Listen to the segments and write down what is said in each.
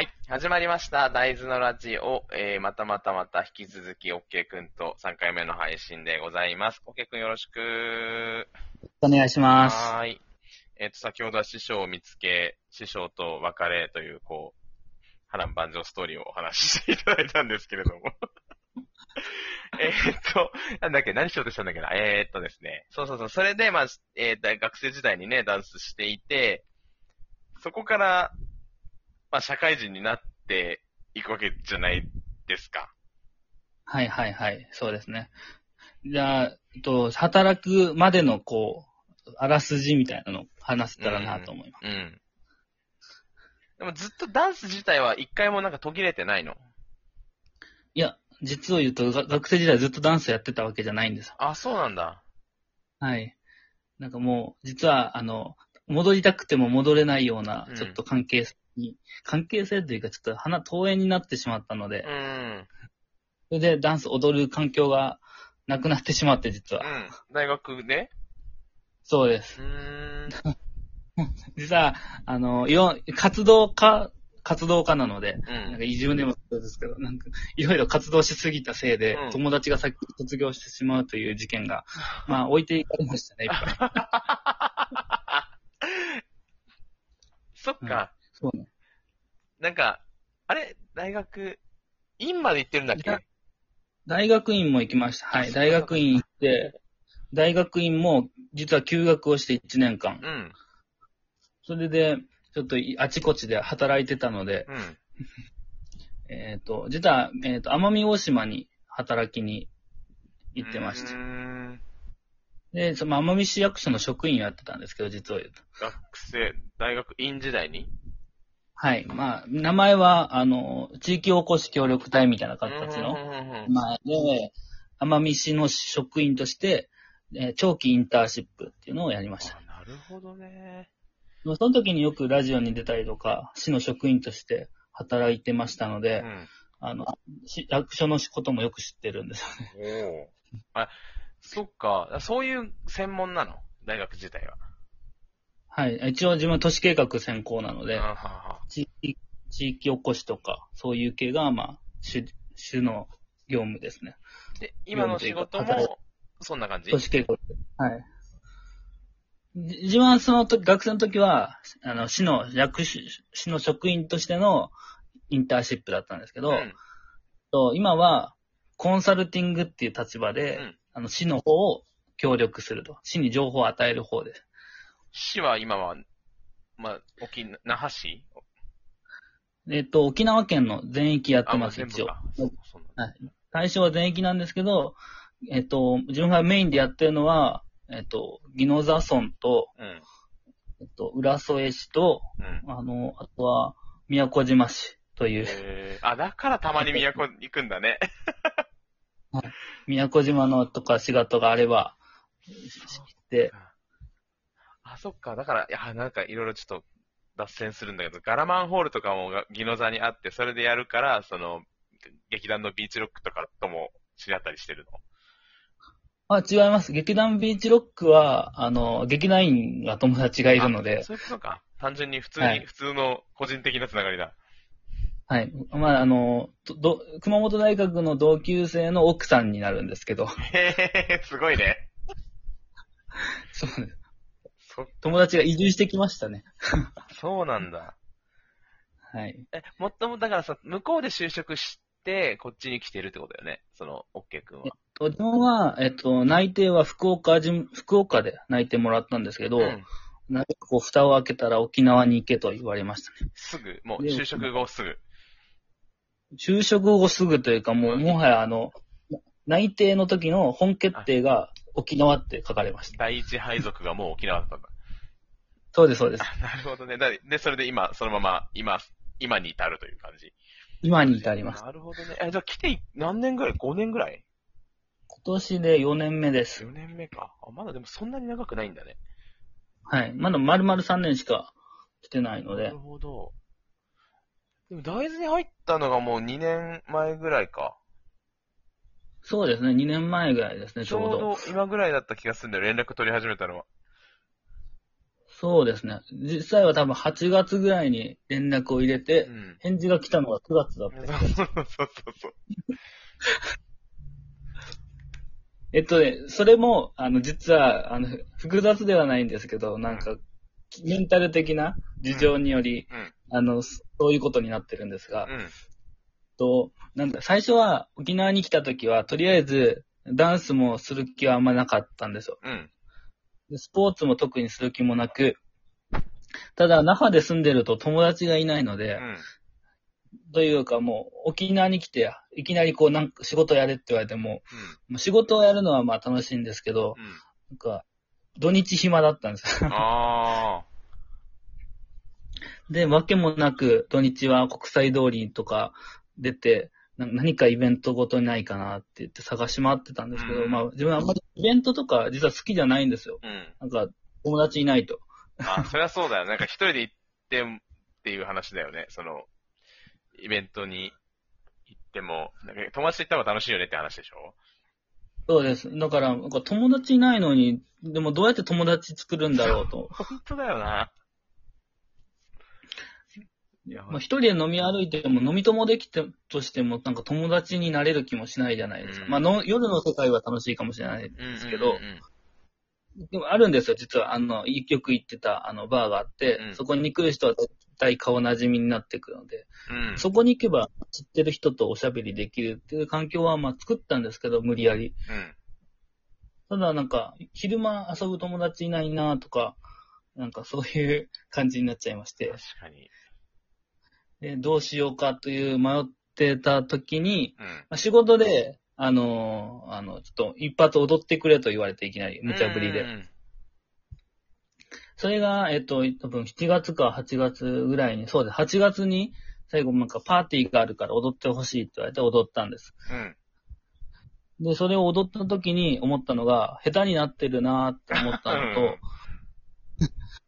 はい。始まりました。大豆のラジオ。えー、またまたまた引き続き、OK くんと3回目の配信でございます。OK くんよろしく。お願いします。はーい。えっ、と、先ほどは師匠を見つけ、師匠と別れという、こう、波乱万丈ストーリーをお話ししていただいたんですけれども。えっと、なんだっけ、何しようとしたんだっけな。えーっとですね。そうそうそう。それで、まあ、えー大学生時代にね、ダンスしていて、そこから、まあ、社会人になっていくわけじゃないですか。はいはいはい。そうですね。じゃあ、えっと、働くまでの、こう、あらすじみたいなのを話せたらなと思います。うん。でもずっとダンス自体は一回もなんか途切れてないの？いや、実を言うと、が学生時代ずっとダンスやってたわけじゃないんですよ。あ、そうなんだ。はい。なんかもう、実は、あの、戻りたくても戻れないようなうん、ちょっと関係性に、関係性というか、ちょっと鼻、遠縁になってしまったので、うん。うん。それでダンス踊る環境がなくなってしまって、実は。大学でそうです。うーん。実は、あの、いろ、活動家、活動家なので、うんなんか。移住でもそうですけど、なんか、いろいろ活動しすぎたせいで、うん友達が先に卒業してしまうという事件が、まあ、置いていかれましたね、いっぱい。そっか。そうね。なんか、あれ？大学、院まで行ってるんだっけ？大学院も行きました。はい。大学院行って、大学院も、実は休学をして1年間。うん。それで、ちょっといあちこちで働いてたので、うん。えっ、と、実は、えっ、と、奄美大島に働きに行ってましたうー。ん。で、その奄美市役所の職員をやってたんですけど、実を言うと。学生、大学院時代に？はい。まあ、名前は、あの、地域おこし協力隊みたいな形の前で、奄美市の職員として、えー長期インターンシップっていうのをやりました。あなるほどね。その時によくラジオに出たりとか、市の職員として働いてましたのうで、ん。あの、市役所のこともよく知ってるんですよね。おお。あ、そっか。そういう専門なの？大学自体は。はい。一応自分は都市計画専攻なのであ、はは地域、地域おこしとか、そういう系が、まあ、主、主の業務ですね。で、今の仕事も、そんな感じ？都市計画。はい。じ自分はその時、学生の時は、あの、市の役所、市の職員としてのインターンシップだったんですけど、うん。と今は、コンサルティングっていう立場で、うんあの、市の方を協力すると。市に情報を与える方です。市は今は、まあ、沖縄、那覇市？えっ、と、沖縄県の全域やってます、一応。全部か。そうそうなんだ対象は全域なんですけど、えっ、と、自分がメインでやってるのは、えっ、と、宜野座村と、うん。えっ、と、浦添市と、うん。あの、あとは、宮古島市という、えー、あ、だからたまに都行くんだね。宮古島のとか滋賀とかあれば、で、あ、そっか。だから、いや、なんかいろいろちょっと脱線するんだけど、ガラマンホールとかもが宜野座にあって、それでやるから、その、劇団のビーチロックとかとも知り合ったりしてるの？あ、違います。劇団ビーチロックは、あの、劇団員が友達がいるのあで、そういうことか。単純に普通に、はい普通の個人的なつながりだ。はい。まあ、あの、どど熊本大学の同級生の奥さんになるんですけど、へへすごいね。そうですそ、友達が移住してきましたね。そうなんだ。はい。え、もっとも、だからさ、向こうで就職して、こっちに来てるってことだよね？その、オッケー君は。と自分は、えっと、内定は福岡人、福岡で内定もらったんですけど、うん。なんかこう、蓋を開けたら沖縄に行けと言われましたね。すぐ、もう、で就職後すぐ？就職後すぐというか、もう、うんもはやあの、内定の時の本決定が沖縄って書かれました。第一配属がもう沖縄だったんだ。そうです、そうです。あ なるほどね。だで、それで今、そのまま、今、今に至るという感じ。今に至ります。なるほどね。え、じゃあ来て何年ぐらい ?5 年ぐらい？今年で4年目です。?4 年目か。あ、まだでもそんなに長くないんだね。はい。まだ丸々3年しか来てないのでなる、ほど。でも大豆に入ったのがもう2年前ぐらいか。そうですね、2年前ぐらいですね、ちちょうょうど。ど今ぐらいだった気がするんだよ、連絡取り始めたのは。そうですね。実際は多分8月ぐらいに連絡を入れて、うん。返事が来たのが9月だった。そうそうそう。えっとね、それも、あの、実は、あの、複雑ではないんですけど、なんか、メンタル的な事情により、うん。あの、そういうことになってるんですが、うん。と、なんだ、最初は沖縄に来た時は、とりあえず、ダンスもする気はあんまなかったんですよ。うん。でスポーツも特にする気もなく、ただ、那覇で住んでると友達がいないので、うん。というかもう、沖縄に来て、いきなりこう、なんか仕事やれって言われても、もう仕事をやるのはまあ楽しいんですけど、うん。なんか、土日暇だったんですよ。あで、わけもなく、土日は国際通りとか出て、な何かイベントごとにないかなって言って探し回ってたんですけど、うんまあ自分はあんまりイベントとか実は好きじゃないんですよ。あ。うん。なんか友達いないと。あ、そりゃそうだよ。なんか一人で行ってっていう話だよね。その、イベントに行っても、なんか友達と行った方が楽しいよねって話でしょ？そうです。だから、なんか友達いないのに、でもどうやって友達作るんだろうと。本当だよな。いや、まあ一人で飲み歩いても飲み友できてとしても、なんか友達になれる気もしないじゃないですか。うんまあの夜の世界は楽しいかもしれないうんですけど、でもあるんですよ、実は。あの、よく行ってたあのバーがあって、うんそこに来る人は絶対顔なじみになっていくので、うん。そこに行けば知ってる人とおしゃべりできるっていう環境はまあ作ったんですけど、無理やり。うん。ただなんか、昼間遊ぶ友達いないなとか、なんかそういう感じになっちゃいまして確、かに。でどうしようかという迷ってた時に、うん。まあ仕事で、あのーあの、ちょっと一発踊ってくれと言われていきなり、無茶ぶりで。うんそれが、えっと、多分7月か8月ぐらいに、そうです。8月に、最後なんかパーティーがあるから踊ってほしいって言われて踊ったんです。うん。で、それを踊った時に思ったのが、下手になってるなーって思ったのと、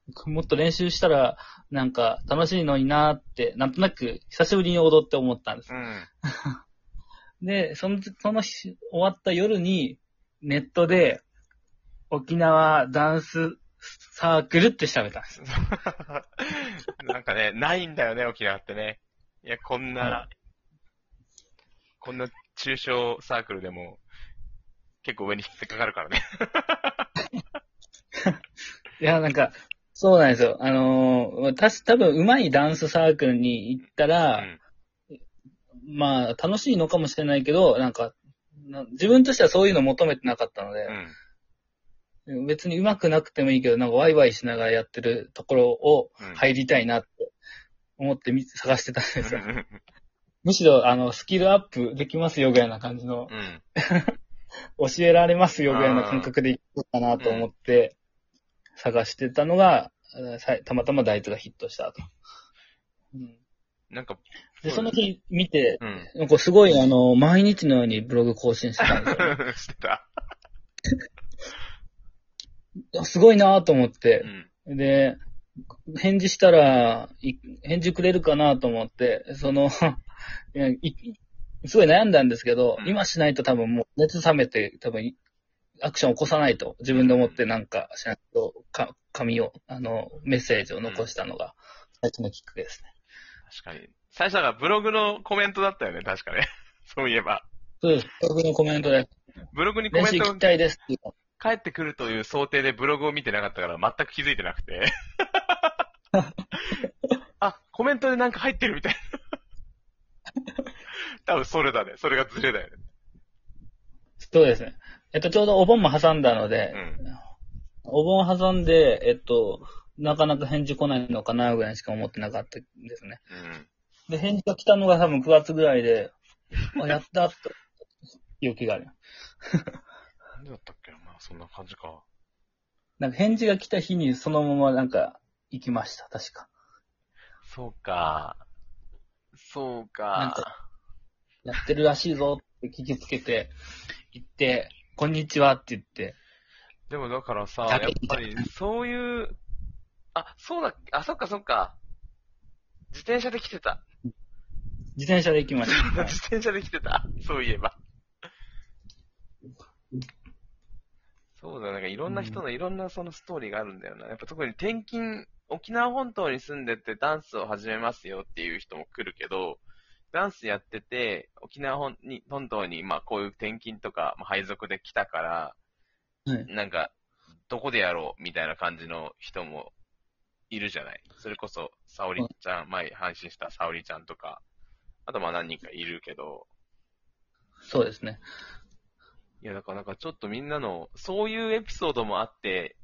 もっと練習したら、なんか楽しいのになーって、なんとなく久しぶりに踊って思ったんですう。ん。で、その、その日、終わった夜に、ネットで、沖縄ダンスサークルって調べたんです。なんかね、ないんだよね、沖縄ってね。いや、こんな、はこんな中小サークルでも、結構上に引っかかるからね。いや、なんか、そうなんですよ。あのー、たし、多分上手いダンスサークルに行ったうら、ん。まあ、楽しいのかもしれないけど、なんか、な自分としてはそういうの求めてなかったのでう、ん。別に上手くなくてもいいけど、なんかワイワイしながらやってるところをうん入りたいなって思ってみ探してたんですよ。うん。むしろ、あの、スキルアップできますよぐらいな感じの、うん。教えられますよぐらいな感覚でいこうかなと思って探してたのが、さたまたまダイツがヒットしたと。うんなんか、で、その日見て、うん。なんかすごい、あの、毎日のようにブログ更新してたんですよ、ね してた。すごいなと思ってう、ん。で、返事したら、い返事くれるかなと思って、その、いすごい悩んだんですけど、うん今しないと多分もう熱冷めて、多分アクション起こさないと、自分で思ってなんかしないと、か、紙を、あの、メッセージを残したのが、最初のきっかけですね。確かに。最初だからブログのコメントだったよね、確かね。そういえば。そうです。僕のコメントで、ブログにコメントが練習行きたいですっていうの返ってくるという想定でブログを見てなかったから全く気づいてなくて。あ、コメントでなんか入ってるみたいな。多分それだね。それがズレだよね。そうですね。えっと、ちょうどお盆も挟んだので、うん。お盆挟んで、えっと、なかなか返事来ないのかなぐらいしか思ってなかったんですね。うん。で、返事が来たのが多分9月ぐらいで、あ、やったと、いう気がある。なんでだったっけなまあそんな感じか。なんか返事が来た日にそのままなんか行きました、確か。そうか。そうなんか。かやってるらしいぞって聞きつけて、行って、こんにちはって言って、でもだからさ、やっぱりそういう、あ、そうだ、あ、そっかそっか。自転車で来てた。自転車で行きました。自転車で来てた？そういえば。そうだよ、なんかいろんな人のいろんなそのストーリーがあるんだよな。やっぱ特に転勤、沖縄本島に住んでてダンスを始めますよっていう人も来るけど、ダンスやってて、沖縄本に本島にまあこういう転勤とか、まあ、配属で来たから、はいなんか、どこでやろうみたいな感じの人もいるじゃない。それこそ、沙織ちゃん、前配信した沙織ちゃんとか、あとまあ何人かいるけど、そうですね。いや、だからなんかちょっとみんなの、そういうエピソードもあって、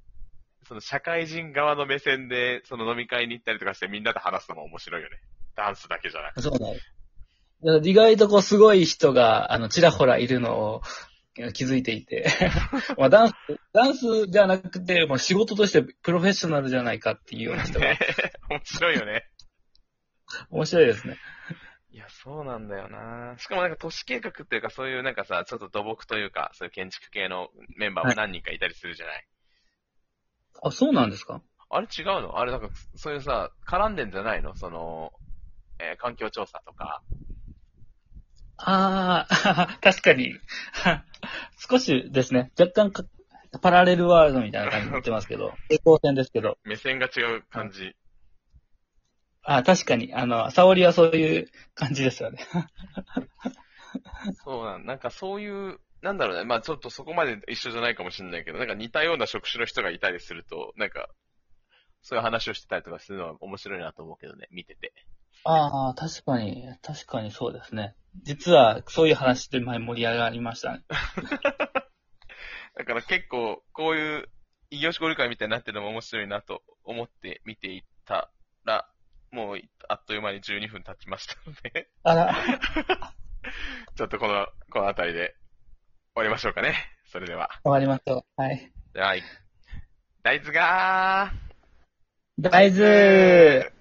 その社会人側の目線で、その飲み会に行ったりとかしてみんなで話すのも面白いよね。ダンスだけじゃなくて。そう。だ意外とこうすごい人が、あの、ちらほらいるのを気づいていて、まあダンス、ダンスじゃなくて、もう仕事としてプロフェッショナルじゃないかっていうような人がね 面白いよね。面白いですね。いや、そうなんだよなしかもなんか都市計画っていうかそういうなんかさ、ちょっと土木というか、そういう建築系のメンバーも何人かいたりするじゃない？あ、そうなんですか？あれ違うの？あれなんか、そういうさ、絡んでんじゃないの？その、えー環境調査とか。ああ、確かに。少しですね、若干かパラレルワールドみたいな感じになってますけど、平行線ですけど、目線が違う感じ。あ確かに、あの、沙織はそういう感じですよね。そうなん、なんかそういう、なんだろうね。まあちょっとそこまで一緒じゃないかもしれないけど、なんか似たような職種の人がいたりすると、なんか、そういう話をしてたりとかするのは面白いなと思うけどね、見てて。ああ、確かに、確かにそうですね。実は、そういう話で前盛り上がりましたね。だから結構、こういう異業種交流会みたいになってるのも面白いなと思って見ていったら、もうあっという間に12分経ちましたので、あら、ちょっとこの、この辺りで終わりましょうかね。それでは。終わりましょう。はい。はい。大豆がー大豆